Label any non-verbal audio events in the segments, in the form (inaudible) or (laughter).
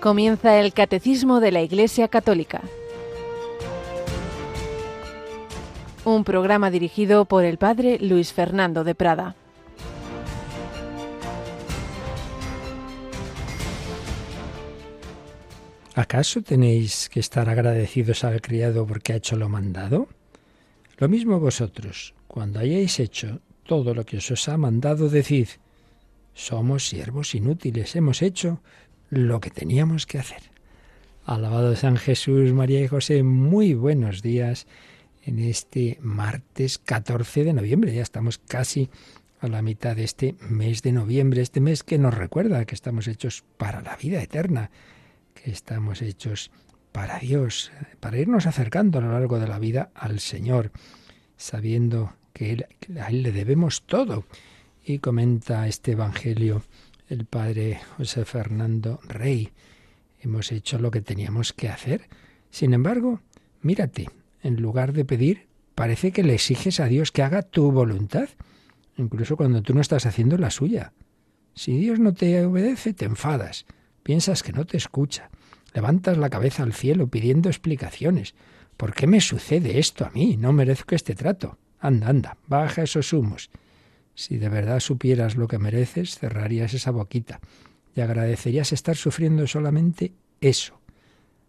Comienza el Catecismo de la Iglesia Católica. Un programa dirigido por el Padre Luis Fernando de Prada. ¿Acaso tenéis que estar agradecidos al criado porque ha hecho lo mandado? Lo mismo vosotros, cuando hayáis hecho todo lo que os ha mandado, decid, somos siervos inútiles, hemos hecho lo que teníamos que hacer. Alabado San Jesús, María y José, muy buenos días en este martes 14 de noviembre. Ya estamos casi a la mitad de este mes de noviembre, este mes que nos recuerda que estamos hechos para la vida eterna, que estamos hechos para Dios, para irnos acercando a lo largo de la vida al Señor, sabiendo que a Él le debemos todo. Y comenta este Evangelio el padre José Fernando Rey. Hemos hecho lo que teníamos que hacer. Sin embargo, mírate, en lugar de pedir, parece que le exiges a Dios que haga tu voluntad, incluso cuando tú no estás haciendo la suya. Si Dios no te obedece, te enfadas, piensas que no te escucha, levantas la cabeza al cielo pidiendo explicaciones. ¿Por qué me sucede esto a mí? No merezco este trato. Anda, anda, baja esos humos. Si de verdad supieras lo que mereces, cerrarías esa boquita y agradecerías estar sufriendo solamente eso.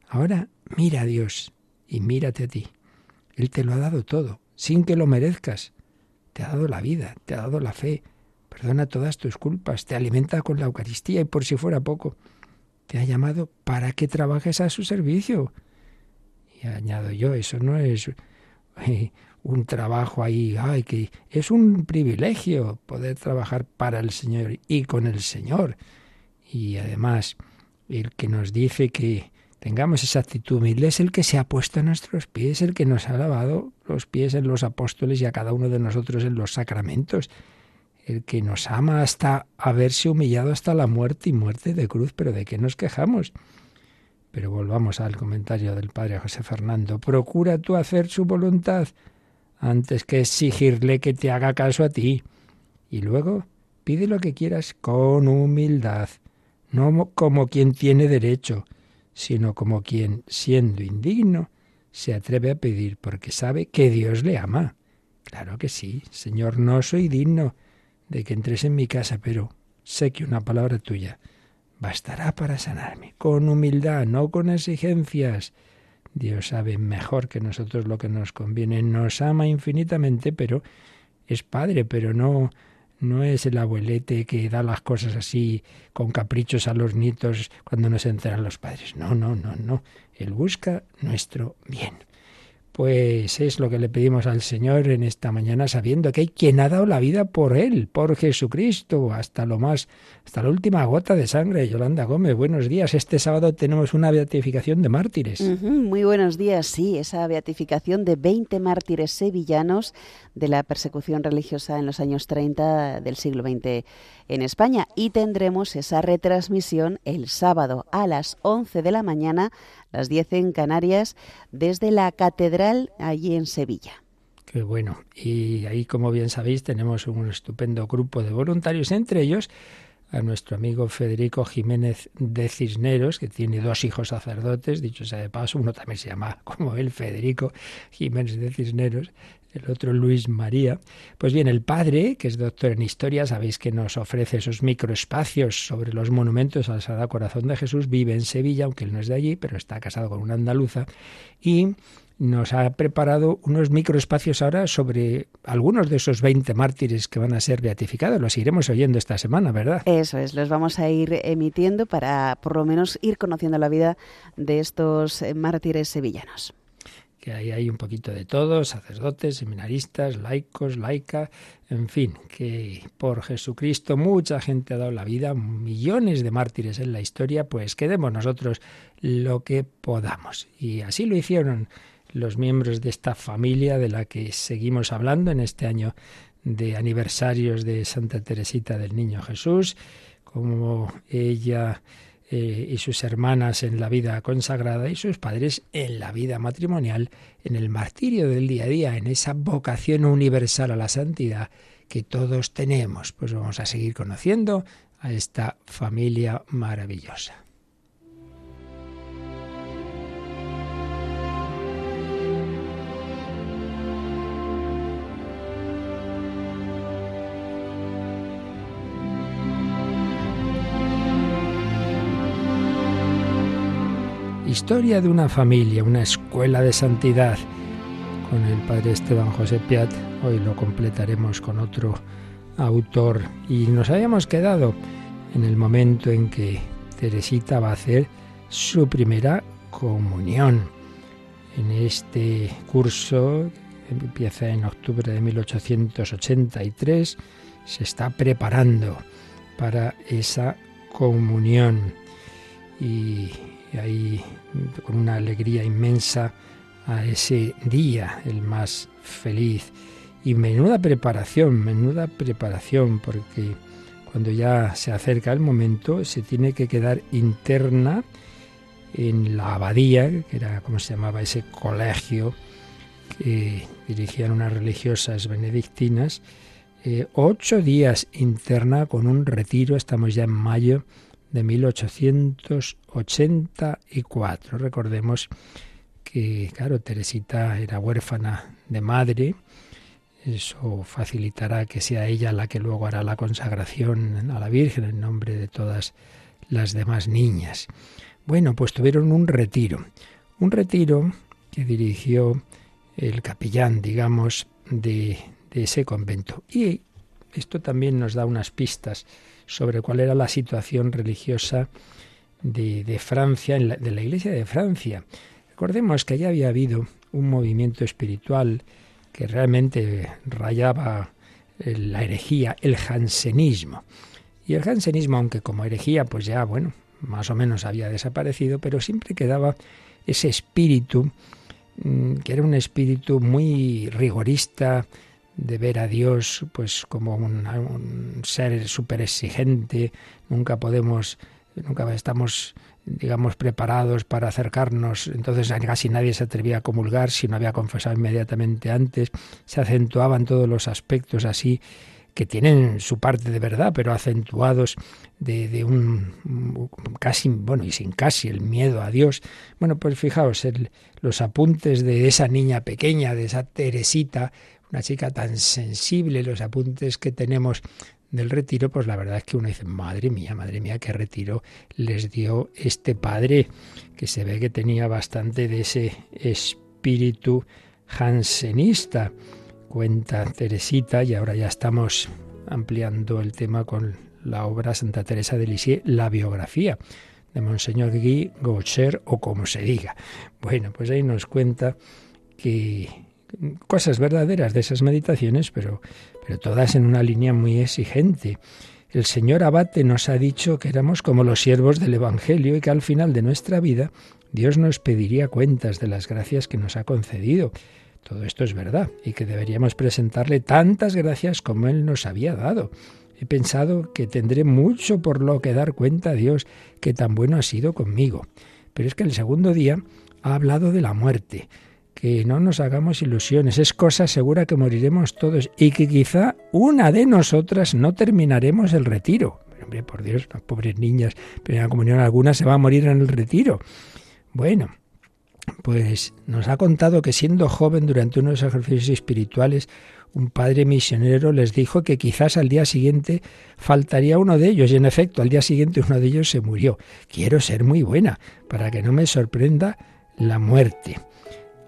Ahora mira a Dios y mírate a ti. Él te lo ha dado todo, sin que lo merezcas. Te ha dado la vida, te ha dado la fe, perdona todas tus culpas, te alimenta con la Eucaristía y por si fuera poco, te ha llamado para que trabajes a su servicio. Y añado yo, eso no es (laughs) un trabajo ahí, ay, que es un privilegio poder trabajar para el Señor y con el Señor. Y además, el que nos dice que tengamos esa actitud humilde es el que se ha puesto a nuestros pies, el que nos ha lavado los pies en los apóstoles y a cada uno de nosotros en los sacramentos, el que nos ama hasta haberse humillado hasta la muerte y muerte de cruz, pero ¿de qué nos quejamos? Pero volvamos al comentario del padre José Fernando. Procura tú hacer su voluntad antes que exigirle que te haga caso a ti. Y luego pide lo que quieras con humildad, no como quien tiene derecho, sino como quien, siendo indigno, se atreve a pedir porque sabe que Dios le ama. Claro que sí, Señor, no soy digno de que entres en mi casa, pero sé que una palabra tuya bastará para sanarme, con humildad, no con exigencias. Dios sabe mejor que nosotros lo que nos conviene, nos ama infinitamente, pero es padre, pero no no es el abuelete que da las cosas así con caprichos a los nietos cuando no se enteran los padres. No, no, no, no. Él busca nuestro bien. Pues es lo que le pedimos al Señor en esta mañana, sabiendo que hay quien ha dado la vida por Él, por Jesucristo, hasta lo más, hasta la última gota de sangre. Yolanda Gómez, buenos días. Este sábado tenemos una beatificación de mártires. muy buenos días, sí, esa beatificación de 20 mártires sevillanos de la persecución religiosa en los años 30 del siglo XX en España. Y tendremos esa retransmisión el sábado a las 11 de la mañana las 10 en Canarias, desde la Catedral allí en Sevilla. Qué bueno. Y ahí, como bien sabéis, tenemos un estupendo grupo de voluntarios, entre ellos a nuestro amigo Federico Jiménez de Cisneros, que tiene dos hijos sacerdotes, dicho sea de paso, uno también se llama como él, Federico Jiménez de Cisneros, el otro Luis María. Pues bien, el padre, que es doctor en historia, sabéis que nos ofrece esos microespacios sobre los monumentos al Sagrado Corazón de Jesús, vive en Sevilla, aunque él no es de allí, pero está casado con una andaluza, y nos ha preparado unos microespacios ahora sobre algunos de esos 20 mártires que van a ser beatificados. Los iremos oyendo esta semana, ¿verdad? Eso es, los vamos a ir emitiendo para por lo menos ir conociendo la vida de estos mártires sevillanos que ahí hay un poquito de todo, sacerdotes, seminaristas, laicos, laica, en fin, que por Jesucristo mucha gente ha dado la vida, millones de mártires en la historia, pues quedemos nosotros lo que podamos. Y así lo hicieron los miembros de esta familia de la que seguimos hablando en este año de aniversarios de Santa Teresita del Niño Jesús, como ella eh, y sus hermanas en la vida consagrada y sus padres en la vida matrimonial, en el martirio del día a día, en esa vocación universal a la santidad que todos tenemos. Pues vamos a seguir conociendo a esta familia maravillosa. Historia de una familia, una escuela de santidad. Con el padre Esteban José Piat, hoy lo completaremos con otro autor. Y nos habíamos quedado en el momento en que Teresita va a hacer su primera comunión. En este curso, empieza en octubre de 1883, se está preparando para esa comunión. Y ahí, con una alegría inmensa, a ese día, el más feliz. Y menuda preparación, menuda preparación, porque cuando ya se acerca el momento, se tiene que quedar interna en la abadía, que era como se llamaba ese colegio que dirigían unas religiosas benedictinas, eh, ocho días interna con un retiro, estamos ya en mayo de 1884. Recordemos que, claro, Teresita era huérfana de madre, eso facilitará que sea ella la que luego hará la consagración a la Virgen en nombre de todas las demás niñas. Bueno, pues tuvieron un retiro, un retiro que dirigió el capellán, digamos, de, ese convento. Y esto también nos da unas pistas sobre cuál era la situación religiosa de, Francia, de la Iglesia de Francia. Recordemos que ya había habido un movimiento espiritual que realmente rayaba la herejía, el jansenismo. Y el jansenismo, aunque como herejía, pues ya, bueno, más o menos había desaparecido, pero siempre quedaba ese espíritu, mm, que era un espíritu muy rigorista, de ver a Dios pues como un, ser súper exigente, nunca podemos, nunca estamos digamos, preparados para acercarnos. Entonces casi nadie se atrevía a comulgar si no había confesado inmediatamente antes. Se acentuaban todos los aspectos así que tienen su parte de verdad, pero acentuados de, un casi, bueno, y sin casi el miedo a Dios. Bueno, pues fijaos, los apuntes de esa niña pequeña, de esa Teresita, una chica tan sensible, los apuntes que tenemos del retiro, pues la verdad es que uno dice, madre mía, madre mía, qué retiro les dio este padre, que se ve que tenía bastante de ese espíritu jansenista. Cuenta Teresita, y ahora ya estamos ampliando el tema con la obra Santa Teresa de Lisieux, la biografía de Monseñor Guy Gaucher, o como se diga. Bueno, pues ahí nos cuenta que cosas verdaderas de esas meditaciones, pero, pero todas en una línea muy exigente. El señor Abate nos ha dicho que éramos como los siervos del Evangelio y que al final de nuestra vida Dios nos pediría cuentas de las gracias que nos ha concedido. Todo esto es verdad y que deberíamos presentarle tantas gracias como Él nos había dado. He pensado que tendré mucho por lo que dar cuenta a Dios que tan bueno ha sido conmigo. Pero es que el segundo día ha hablado de la muerte que no nos hagamos ilusiones, es cosa segura que moriremos todos y que quizá una de nosotras no terminaremos el retiro. Hombre, por Dios, las pobres niñas, primera comunión alguna se va a morir en el retiro. Bueno, pues nos ha contado que siendo joven durante unos ejercicios espirituales, un padre misionero les dijo que quizás al día siguiente faltaría uno de ellos y en efecto al día siguiente uno de ellos se murió. Quiero ser muy buena para que no me sorprenda la muerte.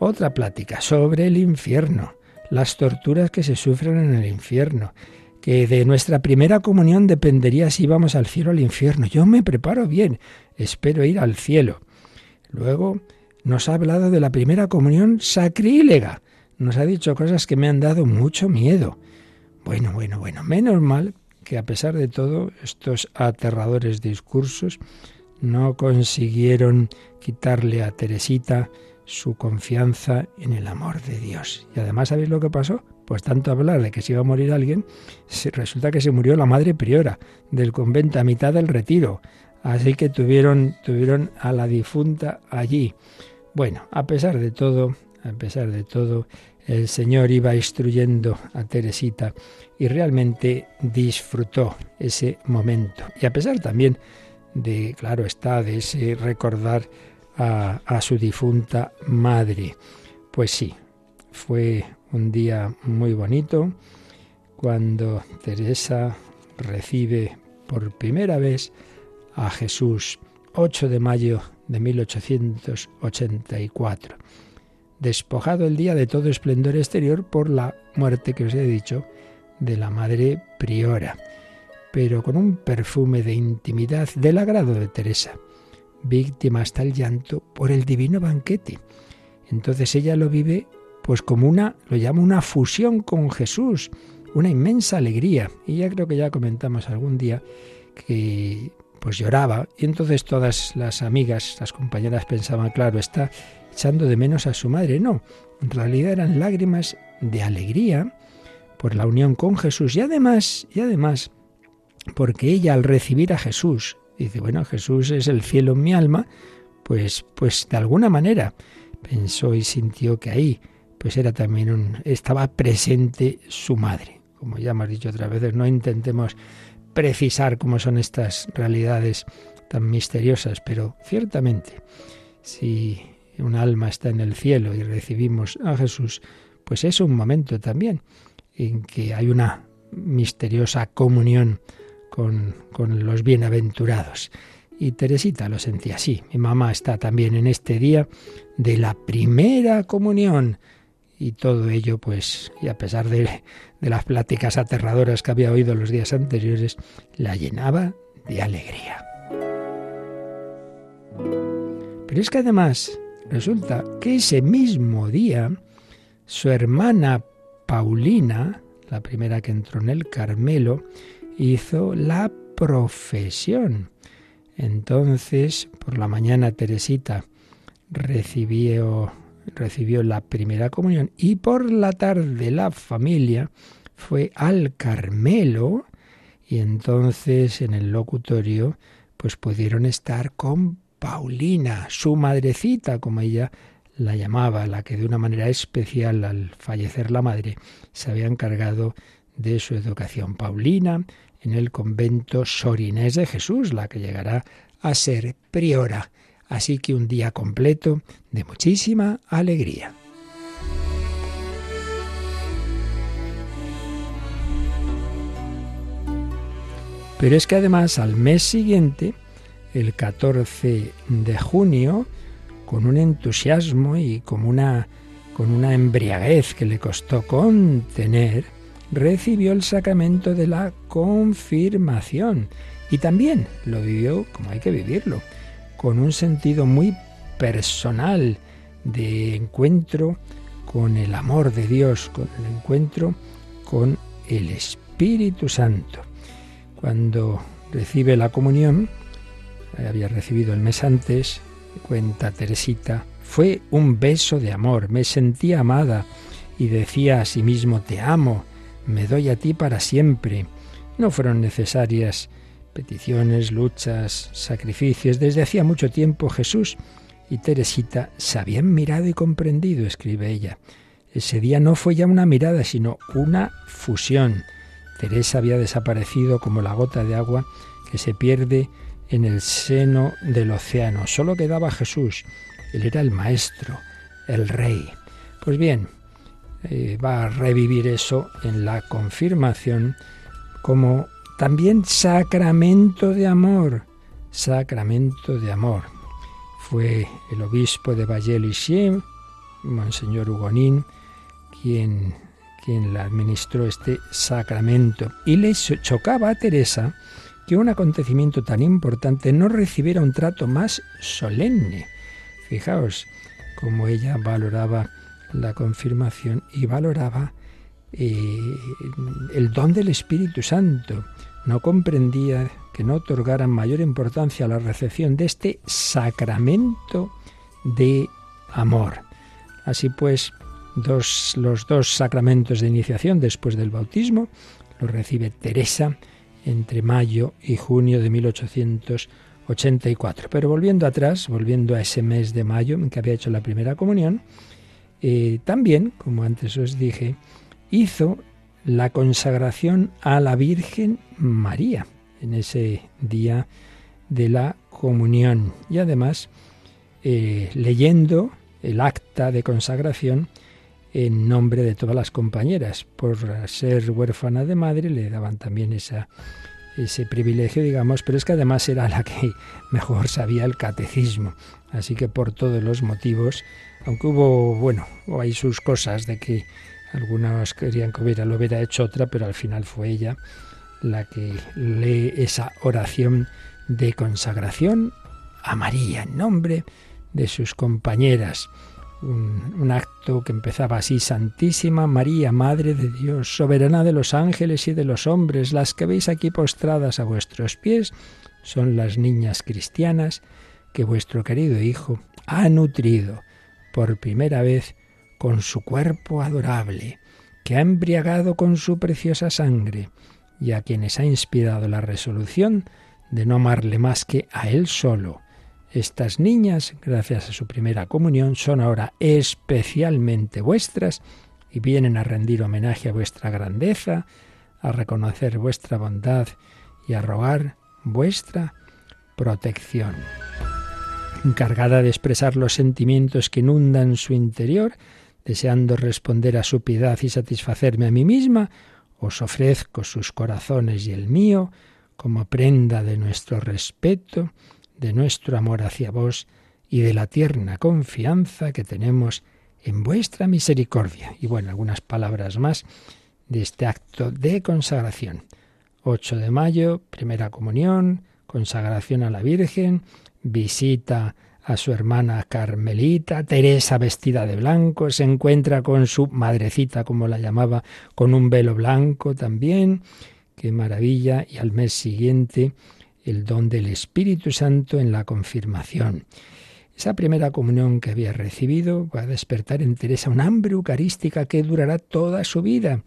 Otra plática sobre el infierno, las torturas que se sufren en el infierno, que de nuestra primera comunión dependería si íbamos al cielo o al infierno. Yo me preparo bien, espero ir al cielo. Luego nos ha hablado de la primera comunión sacrílega. Nos ha dicho cosas que me han dado mucho miedo. Bueno, bueno, bueno, menos mal que a pesar de todo estos aterradores discursos no consiguieron quitarle a Teresita su confianza en el amor de Dios. Y además, ¿sabéis lo que pasó? Pues tanto hablar de que se iba a morir alguien, resulta que se murió la madre priora del convento a mitad del retiro. Así que tuvieron, tuvieron a la difunta allí. Bueno, a pesar de todo, a pesar de todo, el Señor iba instruyendo a Teresita y realmente disfrutó ese momento. Y a pesar también de, claro está, de ese recordar a, su difunta madre. Pues sí, fue un día muy bonito cuando Teresa recibe por primera vez a Jesús, 8 de mayo de 1884. Despojado el día de todo esplendor exterior por la muerte que os he dicho de la madre priora, pero con un perfume de intimidad del agrado de Teresa, víctima hasta el llanto por el divino banquete. Entonces ella lo vive pues como una, lo llama una fusión con Jesús, una inmensa alegría. Y ya creo que ya comentamos algún día que pues lloraba y entonces todas las amigas, las compañeras pensaban, claro, está echando de menos a su madre. No, en realidad eran lágrimas de alegría por la unión con Jesús y además, y además, porque ella al recibir a Jesús, dice, bueno, Jesús es el cielo en mi alma, pues, pues de alguna manera pensó y sintió que ahí pues era también un, estaba presente su madre. Como ya hemos dicho otras veces, no intentemos precisar cómo son estas realidades tan misteriosas, pero ciertamente, si un alma está en el cielo y recibimos a Jesús, pues es un momento también en que hay una misteriosa comunión con, los bienaventurados. Y Teresita lo sentía así. Mi mamá está también en este día de la primera comunión y todo ello, pues, y a pesar de, de las pláticas aterradoras que había oído los días anteriores, la llenaba de alegría. Pero es que además resulta que ese mismo día su hermana Paulina, la primera que entró en el Carmelo, hizo la profesión. Entonces, por la mañana Teresita recibió recibió la primera comunión y por la tarde la familia fue al Carmelo y entonces en el locutorio pues pudieron estar con Paulina, su madrecita, como ella la llamaba, la que de una manera especial al fallecer la madre se había encargado de su educación. Paulina en el convento Sorinés de Jesús, la que llegará a ser priora Así que un día completo de muchísima alegría. Pero es que además al mes siguiente, el 14 de junio, con un entusiasmo y como una, con una embriaguez que le costó contener, recibió el sacramento de la confirmación y también lo vivió como hay que vivirlo, con un sentido muy personal de encuentro con el amor de Dios, con el encuentro con el Espíritu Santo. Cuando recibe la comunión, había recibido el mes antes, cuenta Teresita, fue un beso de amor, me sentí amada y decía a sí mismo, te amo, me doy a ti para siempre. No fueron necesarias peticiones, luchas, sacrificios. Desde hacía mucho tiempo Jesús y Teresita se habían mirado y comprendido, escribe ella. Ese día no fue ya una mirada, sino una fusión. Teresa había desaparecido como la gota de agua que se pierde en el seno del océano. Solo quedaba Jesús. Él era el maestro, el rey. Pues bien, eh, va a revivir eso en la confirmación como también sacramento de amor, sacramento de amor. Fue el obispo de Valle-Lichem, Monseñor Hugonín, quien, quien le administró este sacramento. Y le chocaba a Teresa que un acontecimiento tan importante no recibiera un trato más solemne. Fijaos cómo ella valoraba la confirmación y valoraba eh, el don del Espíritu Santo no comprendía que no otorgaran mayor importancia a la recepción de este sacramento de amor. Así pues, los dos sacramentos de iniciación después del bautismo los recibe Teresa entre mayo y junio de 1884. Pero volviendo atrás, volviendo a ese mes de mayo en que había hecho la primera comunión, eh, también, como antes os dije, hizo la consagración a la Virgen María en ese día de la comunión y además eh, leyendo el acta de consagración en nombre de todas las compañeras. Por ser huérfana de madre le daban también esa, ese privilegio, digamos, pero es que además era la que (laughs) mejor sabía el catecismo. Así que por todos los motivos, aunque hubo, bueno, hay sus cosas de que algunos querían que hubiera, lo hubiera hecho otra, pero al final fue ella la que lee esa oración de consagración a María en nombre de sus compañeras. Un, un, acto que empezaba así, Santísima María, Madre de Dios, soberana de los ángeles y de los hombres, las que veis aquí postradas a vuestros pies, son las niñas cristianas que vuestro querido Hijo ha nutrido por primera vez con su cuerpo adorable, que ha embriagado con su preciosa sangre, y a quienes ha inspirado la resolución de no amarle más que a Él solo. Estas niñas, gracias a su primera comunión, son ahora especialmente vuestras y vienen a rendir homenaje a vuestra grandeza, a reconocer vuestra bondad y a rogar vuestra protección. Encargada de expresar los sentimientos que inundan su interior, deseando responder a su piedad y satisfacerme a mí misma, os ofrezco sus corazones y el mío como prenda de nuestro respeto, de nuestro amor hacia vos y de la tierna confianza que tenemos en vuestra misericordia. Y bueno, algunas palabras más de este acto de consagración. 8 de mayo, primera comunión, consagración a la Virgen, visita a su hermana Carmelita, Teresa vestida de blanco, se encuentra con su madrecita, como la llamaba, con un velo blanco también, qué maravilla, y al mes siguiente el don del Espíritu Santo en la confirmación. Esa primera comunión que había recibido va a despertar en Teresa un hambre eucarística que durará toda su vida.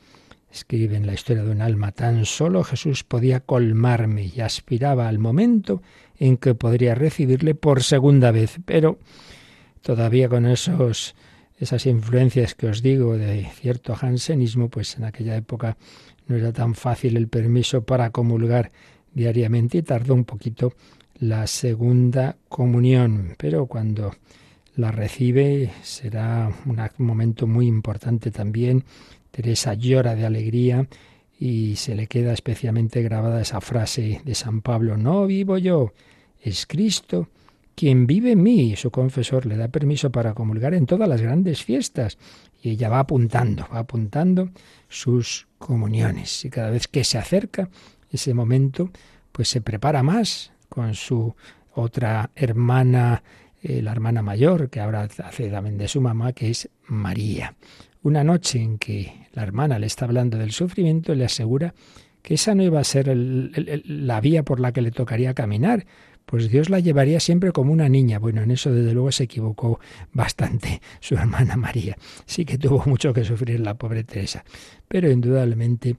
Escribe en la historia de un alma, tan solo Jesús podía colmarme y aspiraba al momento en que podría recibirle por segunda vez, pero todavía con esos esas influencias que os digo de cierto jansenismo, pues en aquella época no era tan fácil el permiso para comulgar diariamente y tardó un poquito la segunda comunión, pero cuando la recibe será un momento muy importante también. Teresa llora de alegría y se le queda especialmente grabada esa frase de San Pablo, no vivo yo, es Cristo quien vive en mí. Su confesor le da permiso para comulgar en todas las grandes fiestas y ella va apuntando, va apuntando sus comuniones y cada vez que se acerca ese momento, pues se prepara más con su otra hermana, eh, la hermana mayor, que ahora hace también de su mamá, que es María. Una noche en que la hermana le está hablando del sufrimiento, le asegura que esa no iba a ser la vía por la que le tocaría caminar, pues Dios la llevaría siempre como una niña. Bueno, en eso desde luego se equivocó bastante su hermana María. Sí que tuvo mucho que sufrir la pobre Teresa, pero indudablemente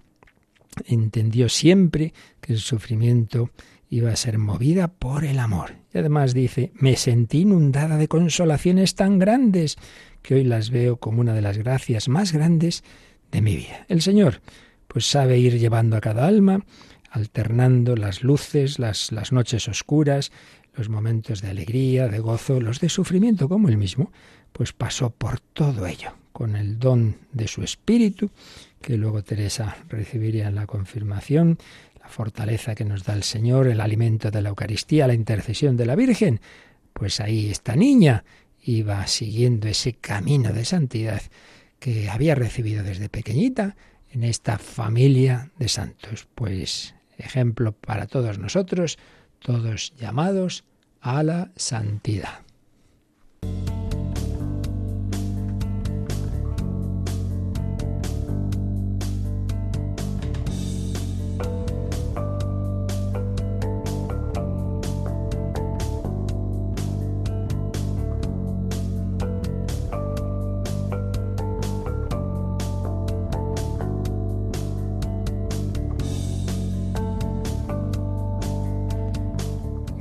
entendió siempre que el sufrimiento iba a ser movida por el amor. Además dice, me sentí inundada de consolaciones tan grandes que hoy las veo como una de las gracias más grandes de mi vida. El Señor pues sabe ir llevando a cada alma, alternando las luces, las, las noches oscuras, los momentos de alegría, de gozo, los de sufrimiento, como él mismo, pues pasó por todo ello, con el don de su espíritu, que luego Teresa recibiría en la confirmación, fortaleza que nos da el Señor, el alimento de la Eucaristía, la intercesión de la Virgen, pues ahí esta niña iba siguiendo ese camino de santidad que había recibido desde pequeñita en esta familia de santos. Pues ejemplo para todos nosotros, todos llamados a la santidad.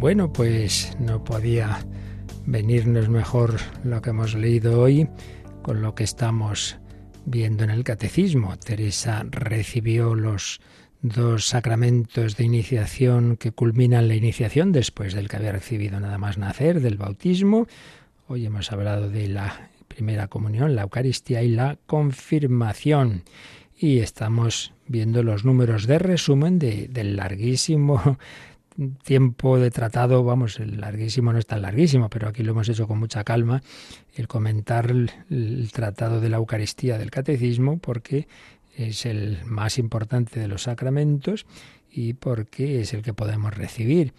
Bueno, pues no podía venirnos mejor lo que hemos leído hoy con lo que estamos viendo en el catecismo. Teresa recibió los dos sacramentos de iniciación que culminan la iniciación después del que había recibido nada más nacer, del bautismo. Hoy hemos hablado de la primera comunión, la Eucaristía y la confirmación. y estamos viendo los números de resumen de, del larguísimo tiempo de tratado, vamos, el larguísimo no es tan larguísimo, pero aquí lo hemos hecho con mucha calma, el comentar el, tratado de la Eucaristía del Catecismo, porque es el más importante de los sacramentos y porque es el que podemos recibir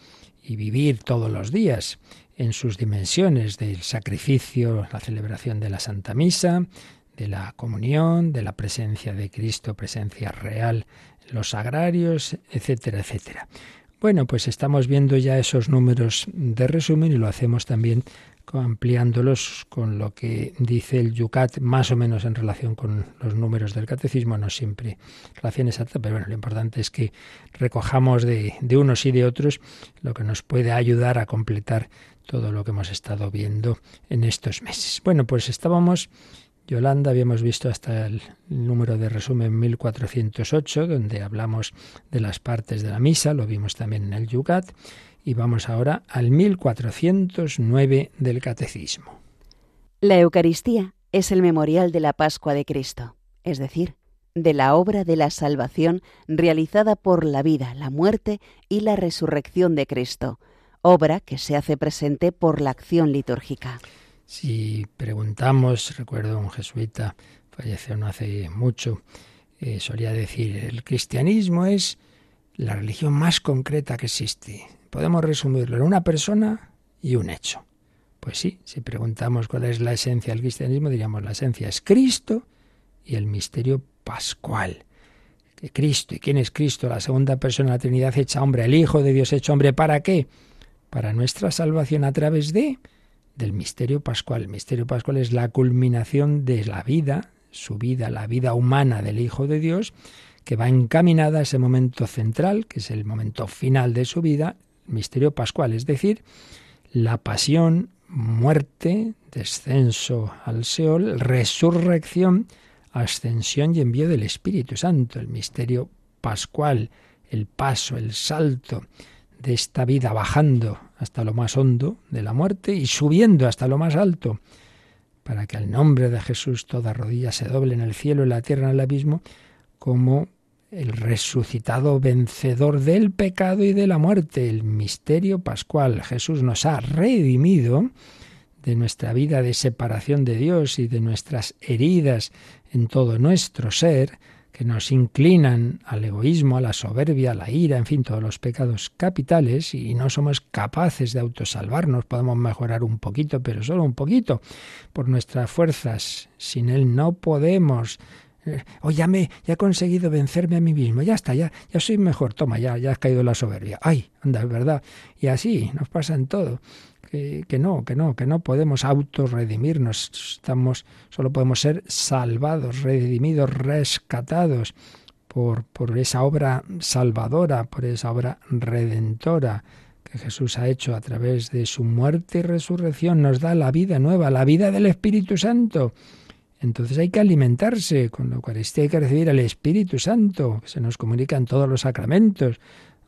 y vivir todos los días en sus dimensiones del sacrificio, la celebración de la Santa Misa, de la comunión, de la presencia de Cristo, presencia real los sagrarios, etcétera, etcétera. Bueno, pues estamos viendo ya esos números de resumen y lo hacemos también ampliándolos con lo que dice el Yucat, más o menos en relación con los números del catecismo, no siempre relación exacta, pero bueno, lo importante es que recojamos de, de unos y de otros lo que nos puede ayudar a completar todo lo que hemos estado viendo en estos meses. Bueno, pues estábamos Yolanda habíamos visto hasta el número de resumen 1408, donde hablamos de las partes de la misa, lo vimos también en el Yucat, y vamos ahora al 1409 del Catecismo. La Eucaristía es el memorial de la Pascua de Cristo, es decir, de la obra de la salvación realizada por la vida, la muerte y la resurrección de Cristo, obra que se hace presente por la acción litúrgica. Si preguntamos, recuerdo un jesuita, falleció no hace mucho, eh, solía decir, el cristianismo es la religión más concreta que existe. Podemos resumirlo en una persona y un hecho. Pues sí, si preguntamos cuál es la esencia del cristianismo, diríamos la esencia es Cristo y el misterio pascual. Que Cristo, ¿y quién es Cristo? La segunda persona de la Trinidad hecha hombre, el Hijo de Dios hecho hombre, ¿para qué? Para nuestra salvación a través de del misterio pascual. El misterio pascual es la culminación de la vida, su vida, la vida humana del Hijo de Dios, que va encaminada a ese momento central, que es el momento final de su vida, el misterio pascual, es decir, la pasión, muerte, descenso al Seol, resurrección, ascensión y envío del Espíritu Santo, el misterio pascual, el paso, el salto de esta vida bajando hasta lo más hondo de la muerte y subiendo hasta lo más alto, para que al nombre de Jesús toda rodilla se doble en el cielo, en la tierra, en el abismo, como el resucitado vencedor del pecado y de la muerte, el misterio pascual. Jesús nos ha redimido de nuestra vida de separación de Dios y de nuestras heridas en todo nuestro ser, que nos inclinan al egoísmo, a la soberbia, a la ira, en fin, todos los pecados capitales y no somos capaces de autosalvarnos. Podemos mejorar un poquito, pero solo un poquito, por nuestras fuerzas. Sin Él no podemos. Eh, o ya me, ya he conseguido vencerme a mí mismo, ya está, ya, ya soy mejor, toma, ya, ya has caído la soberbia. Ay, anda, es verdad. Y así nos pasa en todo que, no, que no, que no podemos autorredimirnos, estamos, solo podemos ser salvados, redimidos, rescatados por, por esa obra salvadora, por esa obra redentora que Jesús ha hecho a través de su muerte y resurrección, nos da la vida nueva, la vida del Espíritu Santo. Entonces hay que alimentarse. Con la Eucaristía, hay que recibir el Espíritu Santo, que se nos comunica en todos los sacramentos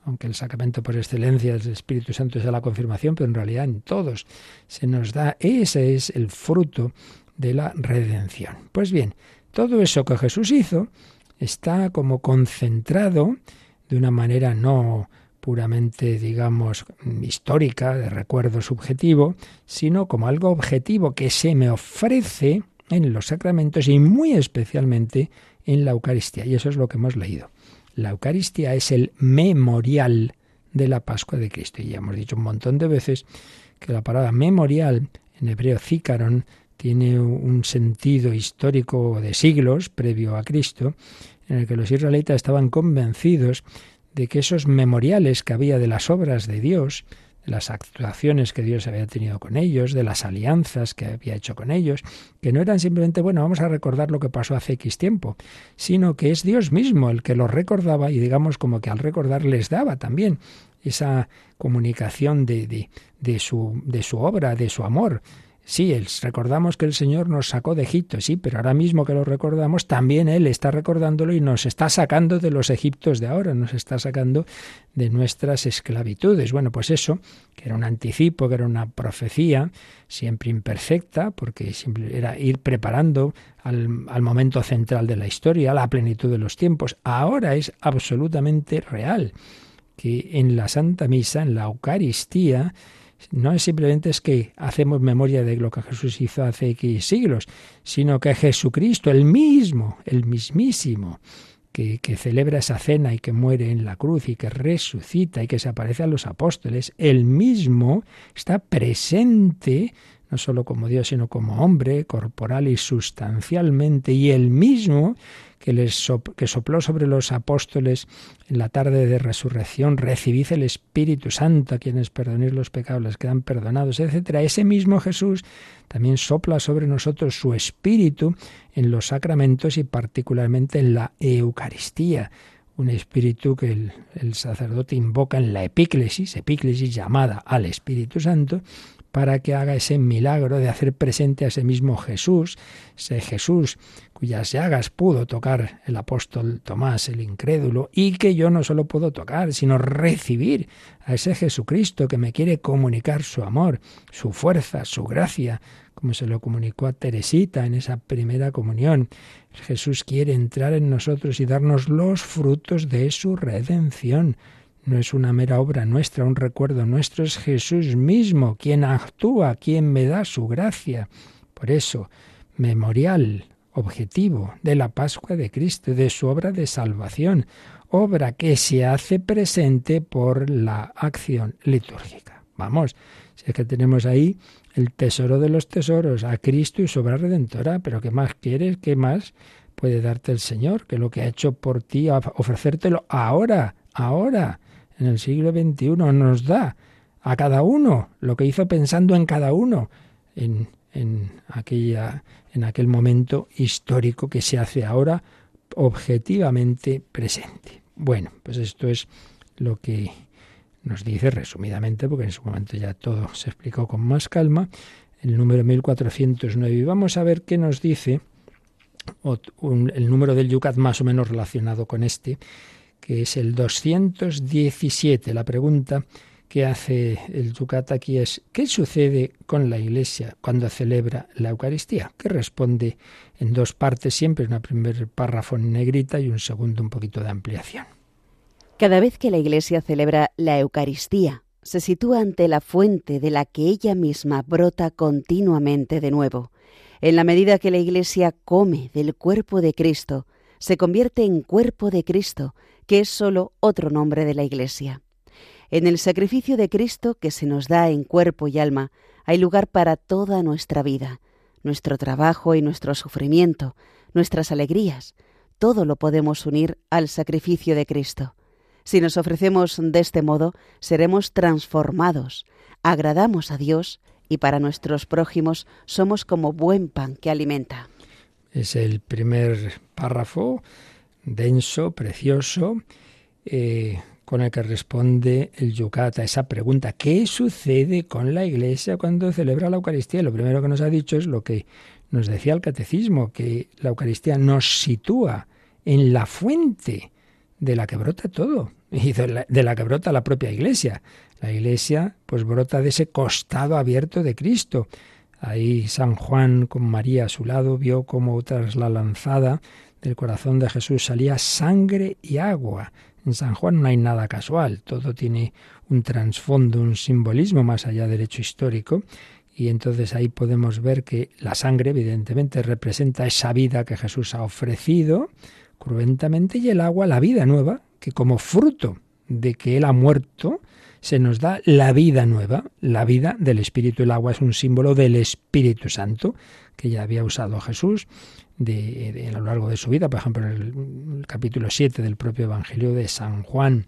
aunque el sacramento por excelencia del Espíritu Santo es la confirmación, pero en realidad en todos se nos da, ese es el fruto de la redención. Pues bien, todo eso que Jesús hizo está como concentrado de una manera no puramente, digamos, histórica, de recuerdo subjetivo, sino como algo objetivo que se me ofrece en los sacramentos y muy especialmente en la Eucaristía. Y eso es lo que hemos leído. La Eucaristía es el memorial de la Pascua de Cristo. Y ya hemos dicho un montón de veces que la palabra memorial, en hebreo zícaron, tiene un sentido histórico de siglos previo a Cristo, en el que los israelitas estaban convencidos de que esos memoriales que había de las obras de Dios, de las actuaciones que Dios había tenido con ellos, de las alianzas que había hecho con ellos, que no eran simplemente, bueno, vamos a recordar lo que pasó hace X tiempo, sino que es Dios mismo el que los recordaba y digamos como que al recordar les daba también esa comunicación de, de, de, su, de su obra, de su amor. Sí, recordamos que el Señor nos sacó de Egipto, sí, pero ahora mismo que lo recordamos, también Él está recordándolo y nos está sacando de los Egiptos de ahora, nos está sacando de nuestras esclavitudes. Bueno, pues eso, que era un anticipo, que era una profecía, siempre imperfecta, porque siempre era ir preparando al, al momento central de la historia, a la plenitud de los tiempos. Ahora es absolutamente real que en la Santa Misa, en la Eucaristía, no es simplemente es que hacemos memoria de lo que Jesús hizo hace X siglos, sino que Jesucristo, el mismo, el mismísimo, que, que, celebra esa cena y que muere en la cruz y que resucita y que se aparece a los apóstoles, el mismo está presente no solo como Dios, sino como hombre, corporal y sustancialmente, y el mismo que, les que sopló sobre los apóstoles en la tarde de resurrección, recibid el Espíritu Santo, a quienes perdonéis los pecados les quedan perdonados, etc. Ese mismo Jesús también sopla sobre nosotros su Espíritu en los sacramentos y particularmente en la Eucaristía un espíritu que el, el, sacerdote invoca en la epíclesis, epíclesis llamada al Espíritu Santo, para que haga ese milagro de hacer presente a ese mismo Jesús, ese Jesús cuyas llagas pudo tocar el apóstol Tomás, el incrédulo, y que yo no solo puedo tocar, sino recibir a ese Jesucristo que me quiere comunicar su amor, su fuerza, su gracia, como se lo comunicó a Teresita en esa primera comunión. Jesús quiere entrar en nosotros y darnos los frutos de su redención no es una mera obra nuestra, un recuerdo nuestro, es Jesús mismo quien actúa, quien me da su gracia. Por eso, memorial, objetivo de la Pascua de Cristo, de su obra de salvación, obra que se hace presente por la acción litúrgica. Vamos, si es que tenemos ahí el tesoro de los tesoros, a Cristo y su obra redentora, pero ¿qué más quieres? ¿Qué más puede darte el Señor? Que lo que ha hecho por ti, ofrecértelo ahora, ahora en el siglo XXI nos da a cada uno lo que hizo pensando en cada uno en, en, aquella, en aquel momento histórico que se hace ahora objetivamente presente. Bueno, pues esto es lo que nos dice resumidamente, porque en su momento ya todo se explicó con más calma, el número 1409. Y vamos a ver qué nos dice el número del Yucat más o menos relacionado con este, que es el 217. La pregunta que hace el Yucat aquí es, ¿qué sucede con la Iglesia cuando celebra la Eucaristía? Que responde en dos partes siempre, una primer párrafo en negrita y un segundo un poquito de ampliación. Cada vez que la Iglesia celebra la Eucaristía, se sitúa ante la fuente de la que ella misma brota continuamente de nuevo. En la medida que la Iglesia come del cuerpo de Cristo, se convierte en cuerpo de Cristo, que es sólo otro nombre de la Iglesia. En el sacrificio de Cristo que se nos da en cuerpo y alma hay lugar para toda nuestra vida, nuestro trabajo y nuestro sufrimiento, nuestras alegrías, todo lo podemos unir al sacrificio de Cristo. Si nos ofrecemos de este modo, seremos transformados, agradamos a Dios y para nuestros prójimos somos como buen pan que alimenta. Es el primer párrafo denso, precioso, eh, con el que responde el Yucat a esa pregunta. ¿Qué sucede con la Iglesia cuando celebra la Eucaristía? Lo primero que nos ha dicho es lo que nos decía el Catecismo, que la Eucaristía nos sitúa en la fuente de la que brota todo (laughs) y de la, de la, que brota la propia Iglesia. La Iglesia pues brota de ese costado abierto de Cristo. Ahí San Juan con María a su lado vio cómo tras la lanzada del corazón de Jesús salía sangre y agua. En San Juan no hay nada casual, todo tiene un trasfondo, un simbolismo más allá del hecho histórico. Y entonces ahí podemos ver que la sangre evidentemente representa esa vida que Jesús ha ofrecido cruentamente y el agua la vida nueva, que como fruto de que Él ha muerto, se nos da la vida nueva, la vida del Espíritu. El agua es un símbolo del Espíritu Santo que ya había usado Jesús de, a lo largo de su vida, por ejemplo, en el, capítulo 7 del propio Evangelio de San Juan.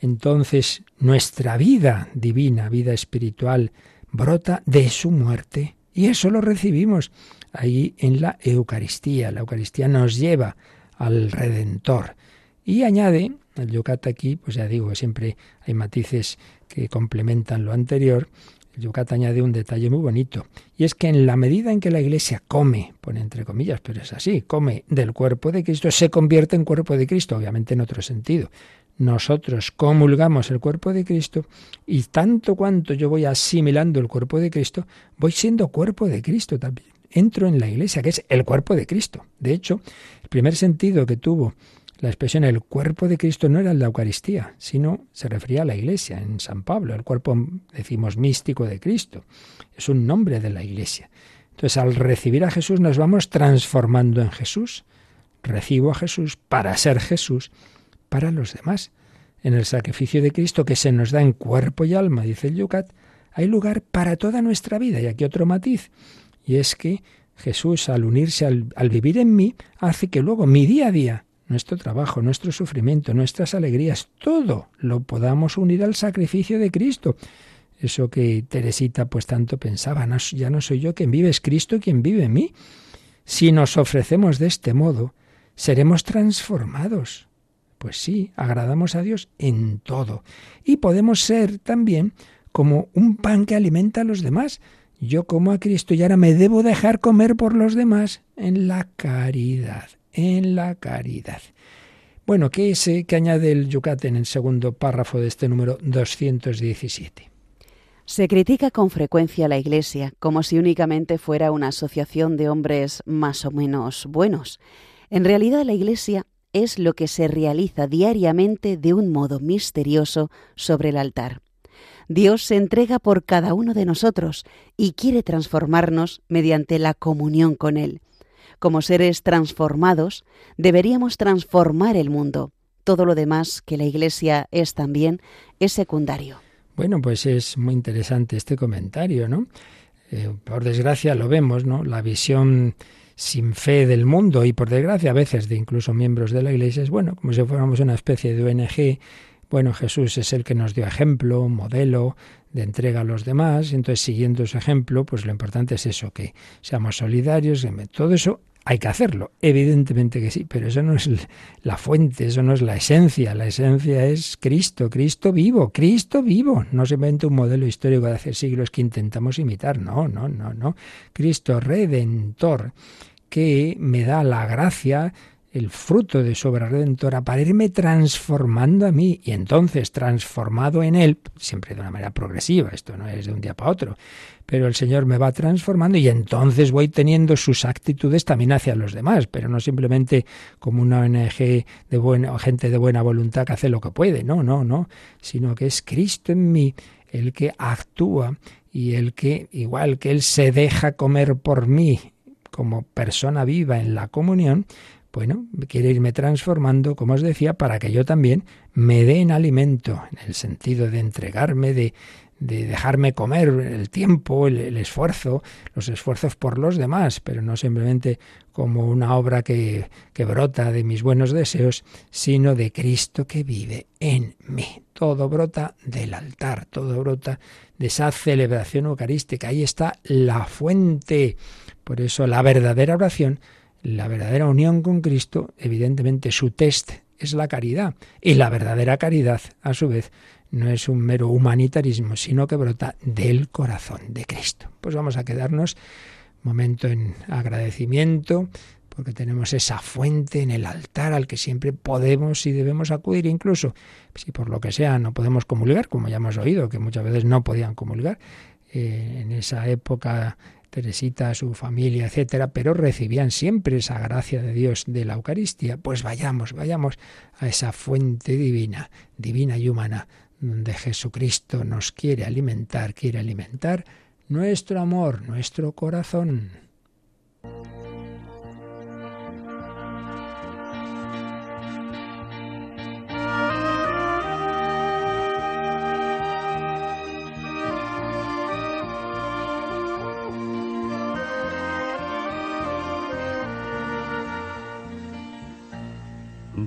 Entonces, nuestra vida divina, vida espiritual, brota de su muerte. Y eso lo recibimos ahí en la Eucaristía. La Eucaristía nos lleva al Redentor. Y añade, el Yucat aquí, pues ya digo, siempre hay matices que complementan lo anterior, El Yucat añade un detalle muy bonito, y es que en la medida en que la Iglesia come, pone entre comillas, pero es así, come del cuerpo de Cristo, se convierte en cuerpo de Cristo, obviamente en otro sentido. Nosotros comulgamos el cuerpo de Cristo y tanto cuanto yo voy asimilando el cuerpo de Cristo, voy siendo cuerpo de Cristo también. Entro en la Iglesia, que es el cuerpo de Cristo. De hecho, el primer sentido que tuvo la expresión el cuerpo de Cristo no era la Eucaristía, sino se refería a la Iglesia en San Pablo, el cuerpo, decimos, místico de Cristo. Es un nombre de la Iglesia. Entonces, al recibir a Jesús nos vamos transformando en Jesús. Recibo a Jesús para ser Jesús para los demás. En el sacrificio de Cristo que se nos da en cuerpo y alma, dice el Yucat, hay lugar para toda nuestra vida. Y aquí otro matiz, y es que Jesús, al unirse, al, al vivir en mí, hace que luego mi día a día nuestro trabajo, nuestro sufrimiento, nuestras alegrías, todo lo podamos unir al sacrificio de Cristo. Eso que Teresita pues tanto pensaba, ya no soy yo quien vive, es Cristo quien vive en mí. Si nos ofrecemos de este modo, seremos transformados. Pues sí, agradamos a Dios en todo. Y podemos ser también como un pan que alimenta a los demás. Yo como a Cristo y ahora me debo dejar comer por los demás en la caridad en la caridad. Bueno, ¿qué es eh, que añade el Yucat en el segundo párrafo de este número 217? Se critica con frecuencia la Iglesia como si únicamente fuera una asociación de hombres más o menos buenos. En realidad la Iglesia es lo que se realiza diariamente de un modo misterioso sobre el altar. Dios se entrega por cada uno de nosotros y quiere transformarnos mediante la comunión con Él. Como seres transformados, deberíamos transformar el mundo. Todo lo demás que la Iglesia es también es secundario. Bueno, pues es muy interesante este comentario, ¿no? Eh, por desgracia lo vemos, ¿no? La visión sin fe del mundo y por desgracia a veces de incluso miembros de la Iglesia es bueno, como si fuéramos una especie de ONG. Bueno, Jesús es el que nos dio ejemplo, modelo de entrega a los demás, entonces siguiendo su ejemplo, pues lo importante es eso, que seamos solidarios, todo eso hay que hacerlo, evidentemente que sí, pero eso no es la fuente, eso no es la esencia. La esencia es Cristo, Cristo vivo, Cristo vivo. No simplemente un modelo histórico de hace siglos que intentamos imitar, no, no, no, no. Cristo redentor que me da la gracia el fruto de su obra redentora para irme transformando a mí y entonces transformado en Él, siempre de una manera progresiva, esto no es de un día para otro, pero el Señor me va transformando y entonces voy teniendo sus actitudes también hacia los demás, pero no simplemente como una ONG de buena, gente de buena voluntad que hace lo que puede, no, no, no, sino que es Cristo en mí el que actúa y el que, igual que Él se deja comer por mí como persona viva en la comunión, bueno, quiere irme transformando, como os decía, para que yo también me dé en alimento, en el sentido de entregarme, de, de dejarme comer el tiempo, el, esfuerzo, los esfuerzos por los demás, pero no simplemente como una obra que, que brota de mis buenos deseos, sino de Cristo que vive en mí. Todo brota del altar, todo brota de esa celebración eucarística. Ahí está la fuente. Por eso la verdadera oración la verdadera unión con Cristo, evidentemente su test es la caridad. Y la verdadera caridad, a su vez, no es un mero humanitarismo, sino que brota del corazón de Cristo. Pues vamos a quedarnos un momento en agradecimiento, porque tenemos esa fuente en el altar al que siempre podemos y debemos acudir, incluso si por lo que sea no podemos comulgar, como ya hemos oído, que muchas veces no podían comulgar. Eh, en esa época Teresita, su familia, etcétera, pero recibían siempre esa gracia de Dios de la Eucaristía. Pues vayamos, vayamos a esa fuente divina, divina y humana, donde Jesucristo nos quiere alimentar, quiere alimentar nuestro amor, nuestro corazón.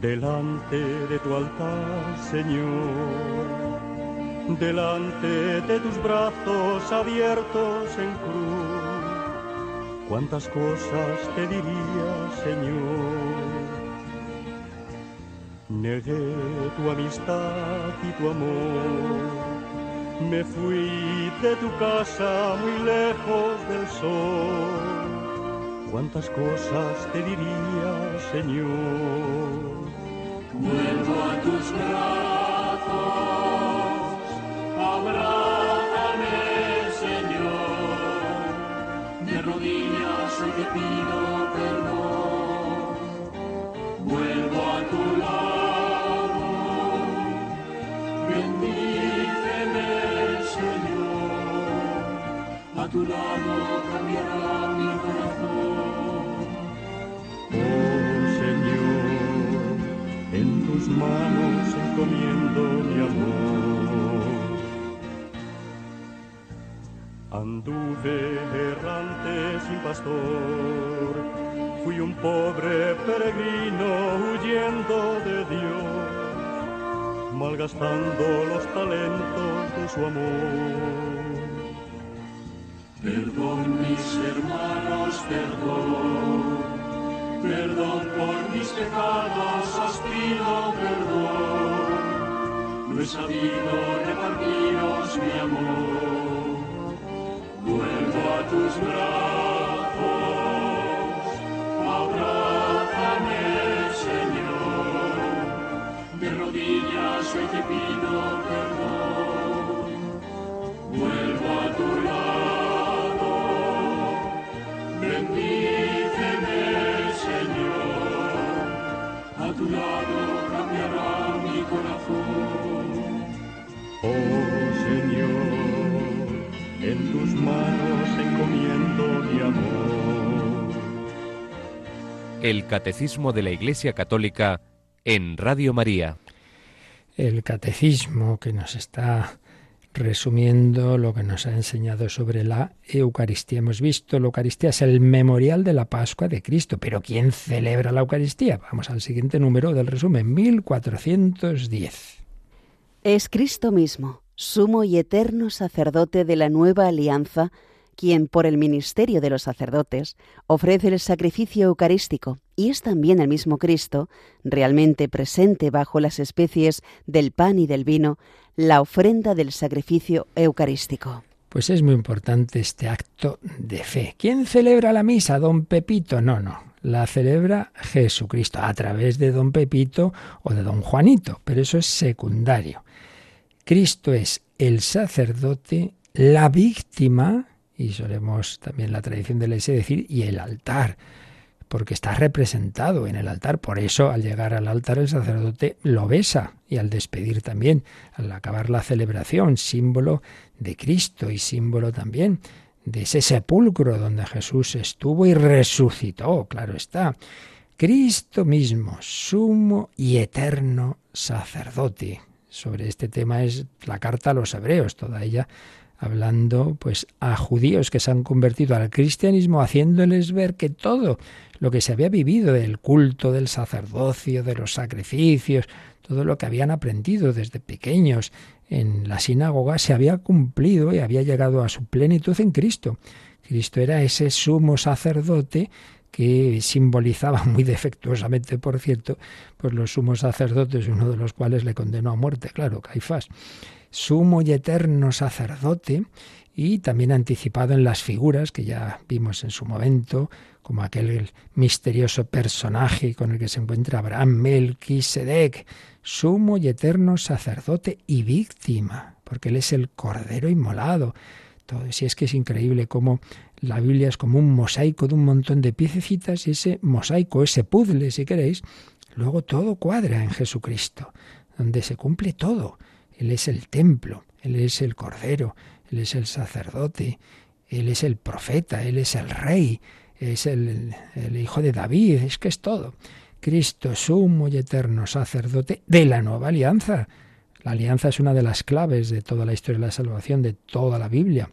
Delante de tu altar, Señor, delante de tus brazos abiertos en cruz, cuántas cosas te diría, Señor. Negué tu amistad y tu amor, Me fui de tu casa muy lejos del sol. Cuántas cosas te diría, Señor. Vuelvo a tus brazos, abrázame, Señor. De rodillas hoy te pido perdón. Vuelvo a tu lado, bendíceme, Señor. A tu lado cambiará mi corazón. Tus manos encomiendo mi amor. Anduve errante sin pastor, fui un pobre peregrino huyendo de Dios, malgastando los talentos de su amor. Perdón mis hermanos, perdón. Perdón por mis pecados, os pido perdón. No he sabido repartiros mi amor. Vuelvo a tus brazos, abrázame, Señor. De rodillas hoy te pido El Catecismo de la Iglesia Católica en Radio María. El catecismo que nos está resumiendo lo que nos ha enseñado sobre la Eucaristía. Hemos visto, la Eucaristía es el memorial de la Pascua de Cristo, pero ¿quién celebra la Eucaristía? Vamos al siguiente número del resumen, 1410. Es Cristo mismo, sumo y eterno sacerdote de la nueva alianza, quien por el ministerio de los sacerdotes ofrece el sacrificio eucarístico, y es también el mismo Cristo, realmente presente bajo las especies del pan y del vino, la ofrenda del sacrificio eucarístico. Pues es muy importante este acto de fe. ¿Quién celebra la misa? ¿Don Pepito? No, no. La celebra Jesucristo a través de Don Pepito o de Don Juanito, pero eso es secundario. Cristo es el sacerdote, la víctima, y solemos también la tradición de la iglesia decir, y el altar, porque está representado en el altar. Por eso, al llegar al altar, el sacerdote lo besa, y al despedir también, al acabar la celebración, símbolo de Cristo y símbolo también de ese sepulcro donde Jesús estuvo y resucitó, claro está. Cristo mismo, sumo y eterno sacerdote. Sobre este tema es la carta a los hebreos, toda ella hablando pues a judíos que se han convertido al cristianismo haciéndoles ver que todo lo que se había vivido del culto del sacerdocio, de los sacrificios, todo lo que habían aprendido desde pequeños en la sinagoga se había cumplido y había llegado a su plenitud en Cristo. Cristo era ese sumo sacerdote que simbolizaba muy defectuosamente, por cierto, pues los sumos sacerdotes, uno de los cuales le condenó a muerte, claro, Caifás sumo y eterno sacerdote, y también anticipado en las figuras que ya vimos en su momento, como aquel misterioso personaje con el que se encuentra Abraham Melquisedec, sumo y eterno sacerdote y víctima, porque él es el cordero inmolado. Todo, si es que es increíble cómo la Biblia es como un mosaico de un montón de piececitas y ese mosaico, ese puzzle, si queréis, luego todo cuadra en Jesucristo, donde se cumple todo. Él es el templo, Él es el Cordero, Él es el sacerdote, Él es el profeta, Él es el rey, es el, Hijo de David, es que es todo. Cristo, sumo y eterno sacerdote de la nueva alianza. La alianza es una de las claves de toda la historia de la salvación, de toda la Biblia.